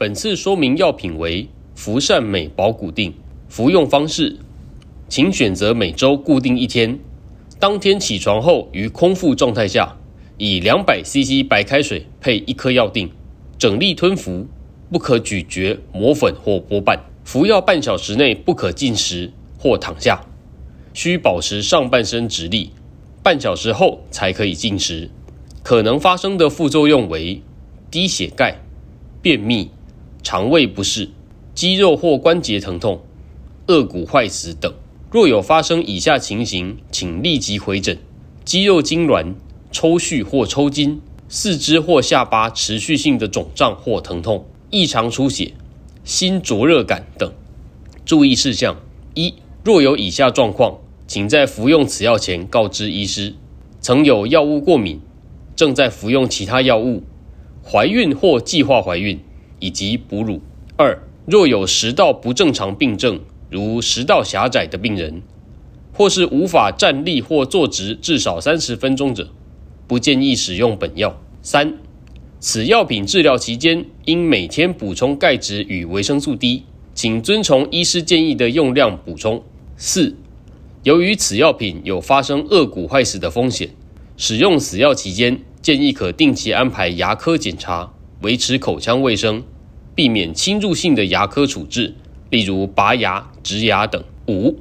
本次说明药品为福善美保骨定，服用方式，请选择每周固定一天，当天起床后于空腹状态下，以两百 CC 白开水配一颗药定，整粒吞服，不可咀嚼、磨粉或剥瓣。服药半小时内不可进食或躺下，需保持上半身直立，半小时后才可以进食。可能发生的副作用为低血钙、便秘。肠胃不适、肌肉或关节疼痛、顎骨坏死等。若有发生以下情形，请立即回诊：肌肉痉挛、抽搐或抽筋、四肢或下巴持续性的肿胀或疼痛、异常出血、心灼热感等。注意事项：一、若有以下状况，请在服用此药前告知医师：曾有药物过敏、正在服用其他药物、怀孕或计划怀孕。以及哺乳。二、若有食道不正常病症，如食道狭窄的病人，或是无法站立或坐直至少三十分钟者，不建议使用本药。三、此药品治疗期间应每天补充钙质与维生素 D，请遵从医师建议的用量补充。四、由于此药品有发生颚骨坏死的风险，使用此药期间建议可定期安排牙科检查。维持口腔卫生，避免侵入性的牙科处置，例如拔牙、植牙等。五、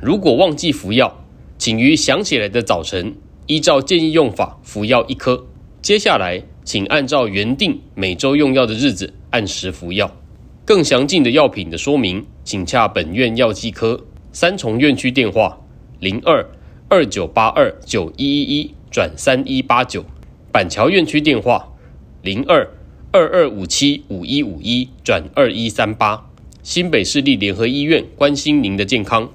如果忘记服药，请于想起来的早晨，依照建议用法服药一颗。接下来，请按照原定每周用药的日子按时服药。更详尽的药品的说明，请洽本院药剂科。三重院区电话：零二二九八二九一一一转三一八九。板桥院区电话：零二。二二五七五一五一转二一三八，新北市立联合医院关心您的健康。